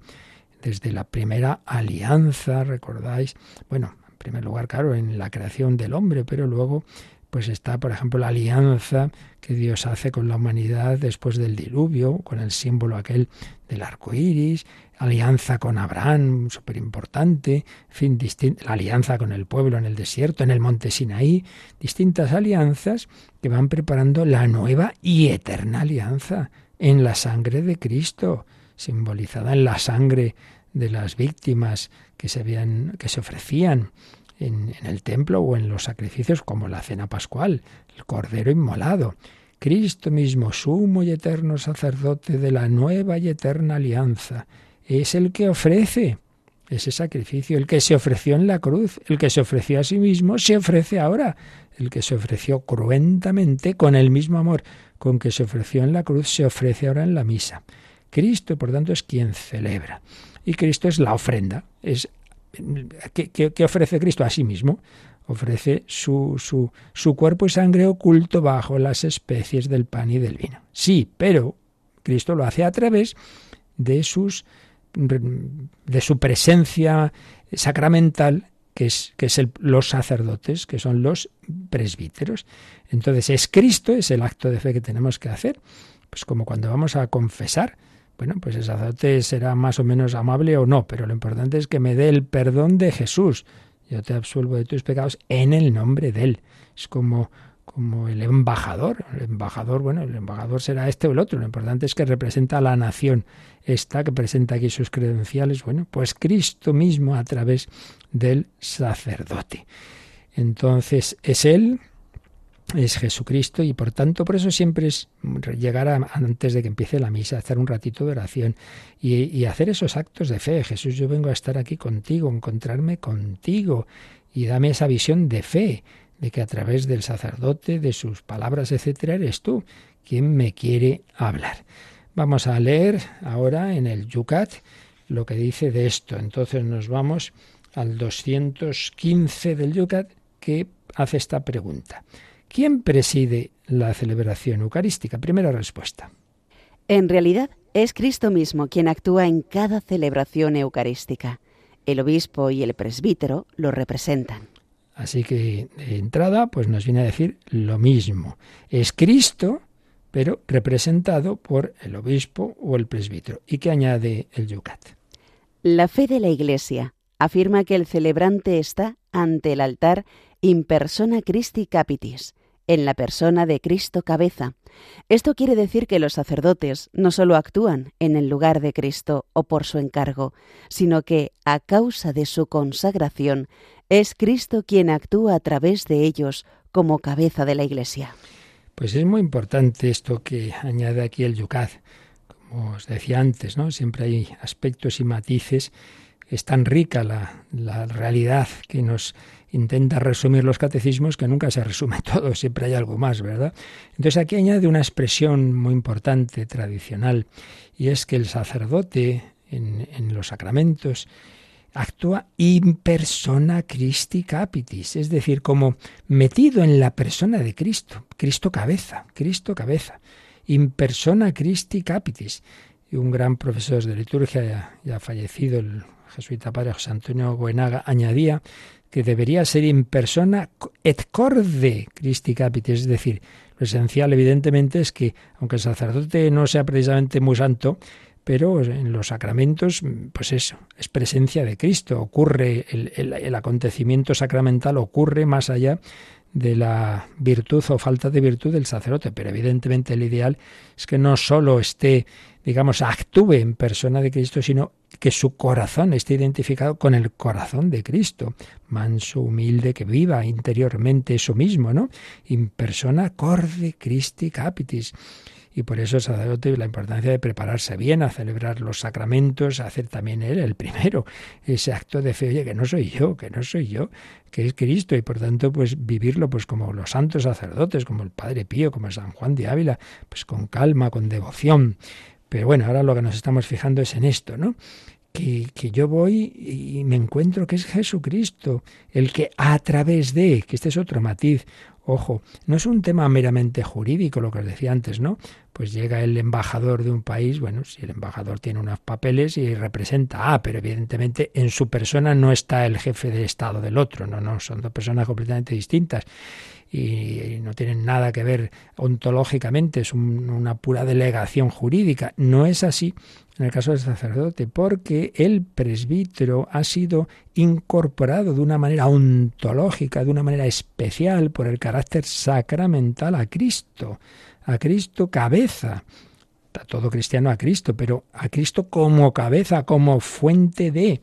Desde la primera alianza, recordáis, bueno, en primer lugar, claro, en la creación del hombre, pero luego pues está, por ejemplo, la alianza que Dios hace con la humanidad después del diluvio, con el símbolo aquel del arco iris, alianza con Abraham, súper importante, fin, la alianza con el pueblo en el desierto, en el monte Sinaí, distintas alianzas que van preparando la nueva y eterna alianza en la sangre de Cristo, simbolizada en la sangre de las víctimas que se, habían, que se ofrecían en, el templo o en los sacrificios como la cena pascual, el cordero inmolado. Cristo mismo, sumo y eterno sacerdote de la nueva y eterna alianza, es el que ofrece ese sacrificio, el que se ofreció en la cruz, el que se ofreció a sí mismo, se ofrece ahora, el que se ofreció cruentamente con el mismo amor con que se ofreció en la cruz, se ofrece ahora en la misa. Cristo, por tanto, es quien celebra. Y Cristo es la ofrenda. Es, ¿qué, ofrece Cristo? A sí mismo. Ofrece su, su, su cuerpo y sangre oculto bajo las especies del pan y del vino. Sí, pero Cristo lo hace a través de sus de su presencia sacramental, que es, que es los sacerdotes, que son los presbíteros. Entonces es Cristo, es el acto de fe que tenemos que hacer. Pues como cuando vamos a confesar, bueno, pues el sacerdote será más o menos amable o no, pero lo importante es que me dé el perdón de Jesús. Yo te absuelvo de tus pecados en el nombre de Él. Es como como el embajador. El embajador, bueno, el embajador será este o el otro. Lo importante es que representa a la nación esta que presenta aquí sus credenciales. Bueno, pues Cristo mismo a través del sacerdote. Entonces es Él, es Jesucristo y por tanto por eso siempre es llegar antes de que empiece la misa, hacer un ratito de oración y, y hacer esos actos de fe. Jesús, yo vengo a estar aquí contigo, encontrarme contigo y dame esa visión de fe de que a través del sacerdote, de sus palabras, etcétera, eres tú quien me quiere hablar. Vamos a leer ahora en el Yucat lo que dice de esto. Entonces nos vamos al 215 del Yucat que hace esta pregunta. ¿Quién preside la celebración eucarística? Primera respuesta. En realidad es Cristo mismo quien actúa en cada celebración eucarística. El obispo y el presbítero lo representan. Así que de entrada, pues nos viene a decir lo mismo. Es Cristo, pero representado por el obispo o el presbítero. ¿Y qué añade el Yucat? La fe de la Iglesia afirma que el celebrante está ante el altar in persona Christi capitis, en la persona de Cristo cabeza. Esto quiere decir que los sacerdotes no solo actúan en el lugar de Cristo o por su encargo, sino que, a causa de su consagración, es Cristo quien actúa a través de ellos como cabeza de la Iglesia. Pues es muy importante esto que añade aquí el Yucat. Como os decía antes, ¿no? Siempre hay aspectos y matices. Es tan rica la, realidad que nos intenta resumir los catecismos que nunca se resume (laughs) todo, siempre hay algo más, ¿verdad? Entonces aquí añade una expresión muy importante, tradicional, y es que el sacerdote en, los sacramentos actúa in persona Christi capitis, es decir, como metido en la persona de Cristo, Cristo cabeza, Cristo cabeza, in persona Christi capitis. Y un gran profesor de liturgia ya, fallecido, el jesuita padre José Antonio Goenaga, añadía que debería ser in persona et corde Christi capitis, es decir, lo esencial evidentemente es que aunque el sacerdote no sea precisamente muy santo, pero en los sacramentos, pues eso, es presencia de Cristo, ocurre, el, acontecimiento sacramental ocurre más allá de la virtud o falta de virtud del sacerdote, pero evidentemente el ideal es que no solo esté, digamos, actúe en persona de Cristo, sino que su corazón esté identificado con el corazón de Cristo, manso, humilde, que viva interiormente eso mismo, ¿no? In persona corde Christi capitis. Y por eso el sacerdote la importancia de prepararse bien a celebrar los sacramentos, hacer también él el primero, ese acto de fe, oye, que no soy yo, que no soy yo, que es Cristo, y por tanto, pues vivirlo pues como los santos sacerdotes, como el Padre Pío, como San Juan de Ávila, pues con calma, con devoción. Pero bueno, ahora lo que nos estamos fijando es en esto, ¿no? Que, que, yo voy y me encuentro que es Jesucristo, el que a través de, que este es otro matiz, Ojo, no es un tema meramente jurídico, lo que os decía antes, ¿no? Pues llega el embajador de un país, bueno, si el embajador tiene unos papeles y representa, ah, pero evidentemente en su persona no está el jefe de Estado del otro, no, no, son dos personas completamente distintas y no tienen nada que ver ontológicamente, es una pura delegación jurídica. No es así en el caso del sacerdote, porque el presbítero ha sido incorporado de una manera ontológica, de una manera especial, por el carácter sacramental a Cristo, a Cristo cabeza. a todo cristiano a Cristo, pero a Cristo como cabeza, como fuente de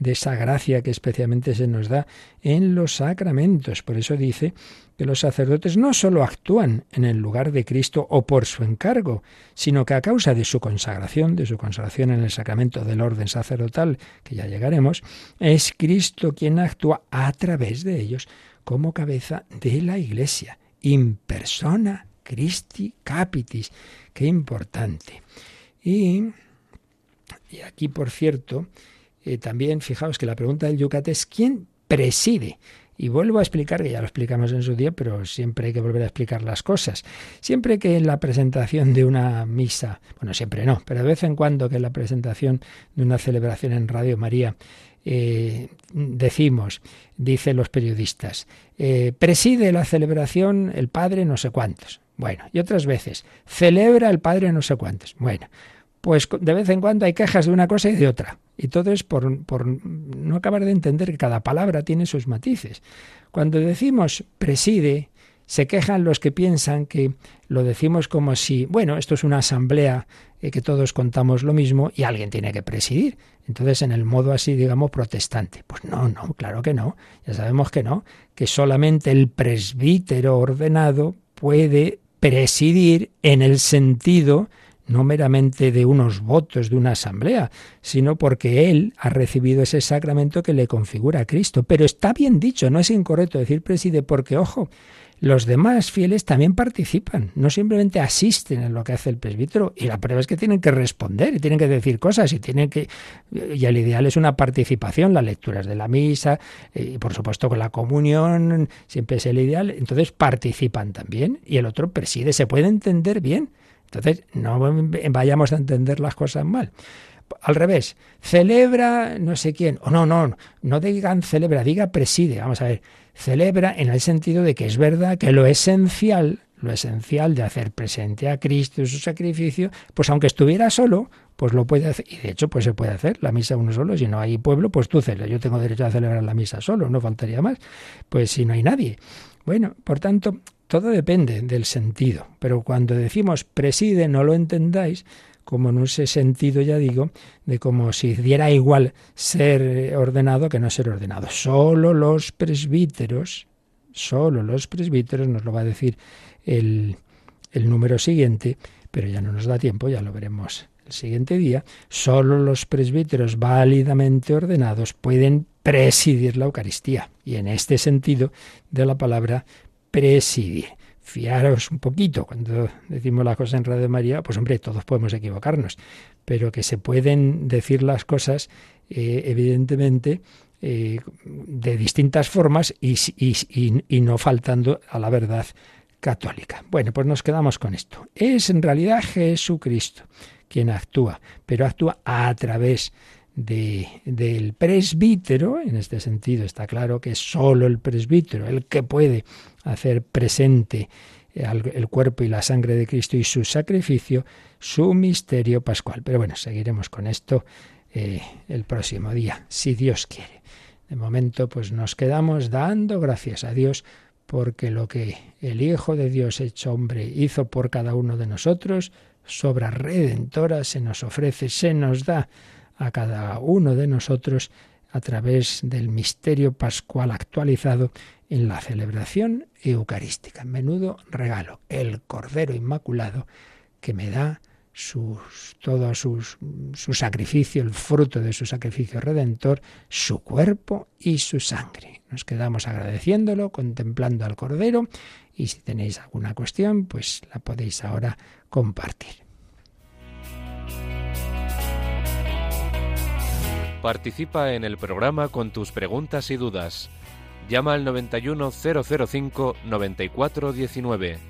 de esa gracia que especialmente se nos da en los sacramentos. Por eso dice que los sacerdotes no sólo actúan en el lugar de Cristo o por su encargo, sino que a causa de su consagración, de su consagración en el sacramento del orden sacerdotal, que ya llegaremos, es Cristo quien actúa a través de ellos como cabeza de la Iglesia, in persona Christi capitis. Qué importante. Y, y aquí, por cierto, eh, también fijaos que la pregunta del Yucate es ¿quién preside? Y vuelvo a explicar, que ya lo explicamos en su día, pero siempre hay que volver a explicar las cosas. Siempre que en la presentación de una misa, bueno, siempre no, pero de vez en cuando que en la presentación de una celebración en Radio María eh, decimos, dicen los periodistas, eh, preside la celebración el padre no sé cuántos. Bueno, y otras veces, celebra el padre no sé cuántos. Bueno, pues de vez en cuando hay quejas de una cosa y de otra. Y todo es por, no acabar de entender que cada palabra tiene sus matices. Cuando decimos preside, se quejan los que piensan que lo decimos como si, bueno, esto es una asamblea eh, que todos contamos lo mismo y alguien tiene que presidir. Entonces, en el modo así, digamos, protestante. Pues no, no, claro que no. Ya sabemos que no, que solamente el presbítero ordenado puede presidir en el sentido no meramente de unos votos de una asamblea, sino porque él ha recibido ese sacramento que le configura a Cristo. Pero está bien dicho, no es incorrecto decir preside, porque, ojo, los demás fieles también participan, no simplemente asisten en lo que hace el presbítero, y la prueba es que tienen que responder, y tienen que decir cosas, y tienen que. Y el ideal es una participación, las lecturas de la misa, y por supuesto con la comunión, siempre es el ideal. Entonces participan también, y el otro preside, se puede entender bien. Entonces, no vayamos a entender las cosas mal. Al revés, celebra no sé quién, o no, no, no digan celebra, diga preside. Vamos a ver, celebra en el sentido de que es verdad que lo esencial, lo esencial de hacer presente a Cristo y su sacrificio, pues aunque estuviera solo, pues lo puede hacer. Y de hecho, pues se puede hacer la misa uno solo. Si no hay pueblo, pues tú celebras. Yo tengo derecho a celebrar la misa solo, no faltaría más. Pues si no hay nadie. Bueno, por tanto, todo depende del sentido, pero cuando decimos preside no lo entendáis como en ese sentido, ya digo, de como si diera igual ser ordenado que no ser ordenado. Solo los presbíteros, solo los presbíteros, nos lo va a decir el, número siguiente, pero ya no nos da tiempo, ya lo veremos el siguiente día, solo los presbíteros válidamente ordenados pueden presidir la Eucaristía. Y en este sentido de la palabra presidir. Fiaros un poquito cuando decimos las cosas en Radio María, pues hombre, todos podemos equivocarnos, pero que se pueden decir las cosas, eh, evidentemente, eh, de distintas formas y, no faltando a la verdad católica. Bueno, pues nos quedamos con esto. Es en realidad Jesucristo quien actúa, pero actúa a través de, del presbítero, en este sentido está claro que es solo el presbítero el que puede hacer presente el cuerpo y la sangre de Cristo y su sacrificio, su misterio pascual. Pero bueno, seguiremos con esto eh, el próximo día, si Dios quiere. De momento, pues nos quedamos dando gracias a Dios porque lo que el Hijo de Dios hecho hombre hizo por cada uno de nosotros, sobra redentora, se nos ofrece, se nos da a cada uno de nosotros a través del misterio pascual actualizado en la celebración eucarística. Menudo regalo, el Cordero Inmaculado que me da sus, todo sus, su sacrificio, el fruto de su sacrificio redentor, su cuerpo y su sangre. Nos quedamos agradeciéndolo, contemplando al Cordero y si tenéis alguna cuestión, pues la podéis ahora compartir. Participa en el programa con tus preguntas y dudas. Llama al 91005 9419.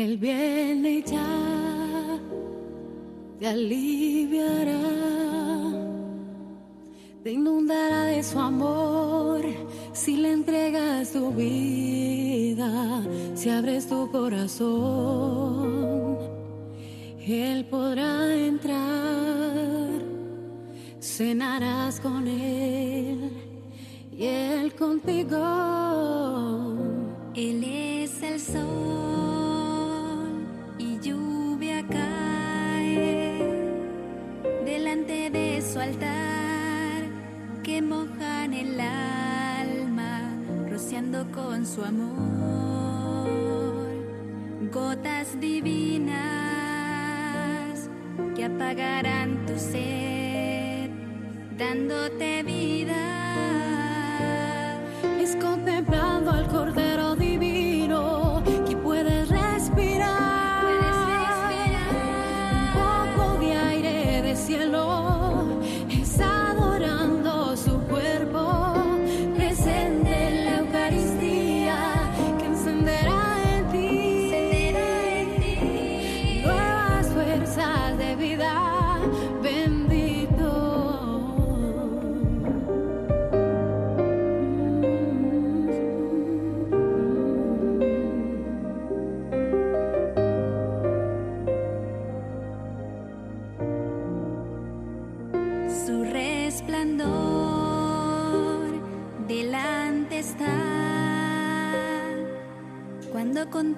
Él viene ya te aliviará, te inundará de su amor si le entregas tu vida, si abres tu corazón. Él podrá entrar, cenarás con Él y Él contigo. Él es el sol con su amor. Gotas divinas que apagarán tu sed, dándote vida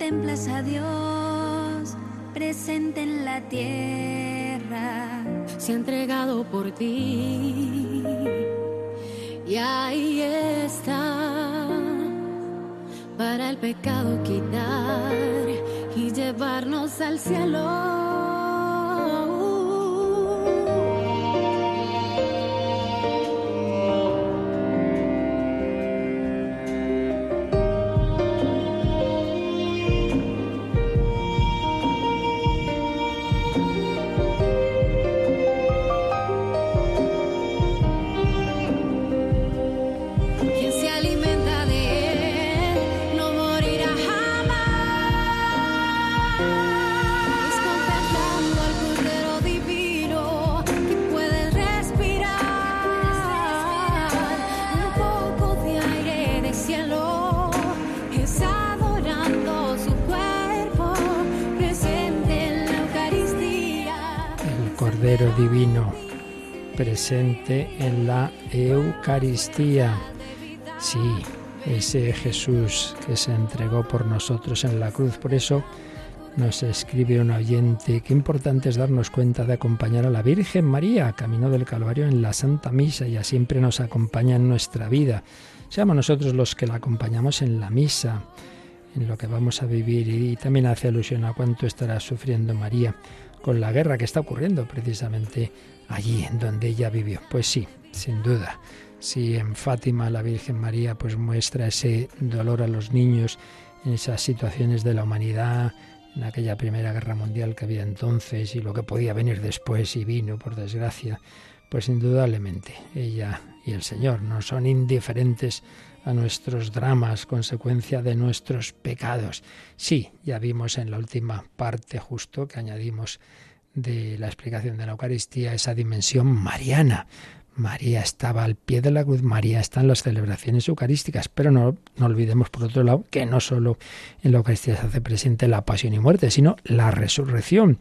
contemplas a Dios presente en la tierra se ha entregado por ti y ahí está para el pecado quitar y llevarnos al cielo. Divino presente en la Eucaristía. Sí, ese Jesús que se entregó por nosotros en la cruz. Por eso nos escribe un oyente, qué importante es darnos cuenta de acompañar a la Virgen María, camino del Calvario en la Santa Misa, y siempre nos acompaña en nuestra vida. Seamos nosotros los que la acompañamos en la misa, en lo que vamos a vivir, y también hace alusión a cuánto estará sufriendo María con la guerra que está ocurriendo precisamente allí en donde ella vivió. Pues sí, sin duda. Si en Fátima la Virgen María pues muestra ese dolor a los niños en esas situaciones de la humanidad, en aquella primera guerra mundial que había entonces y lo que podía venir después y vino por desgracia, pues indudablemente ella y el Señor no son indiferentes a nuestros dramas, consecuencia de nuestros pecados. Sí, ya vimos en la última parte justo que añadimos de la explicación de la Eucaristía esa dimensión mariana. María estaba al pie de la cruz, María está en las celebraciones eucarísticas, pero no, no olvidemos por otro lado que no solo en la Eucaristía se hace presente la pasión y muerte, sino la resurrección.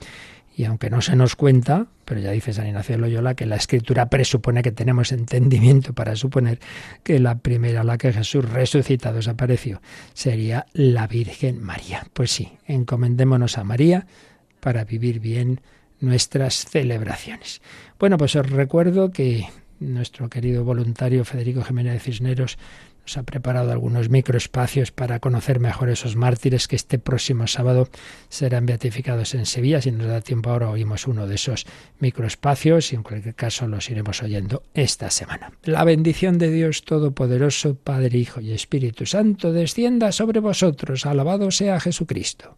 Y aunque no se nos cuenta, pero ya dice San Ignacio de Loyola que la escritura presupone que tenemos entendimiento para suponer que la primera a la que Jesús resucitado desapareció sería la Virgen María. Pues sí, encomendémonos a María para vivir bien nuestras celebraciones. Bueno, pues os recuerdo que nuestro querido voluntario Federico Jiménez Cisneros ha preparado algunos microespacios para conocer mejor esos mártires que este próximo sábado serán beatificados en Sevilla. Si nos da tiempo ahora oímos uno de esos microespacios y en cualquier caso los iremos oyendo esta semana. La bendición de Dios Todopoderoso, Padre, Hijo y Espíritu Santo, descienda sobre vosotros. Alabado sea Jesucristo.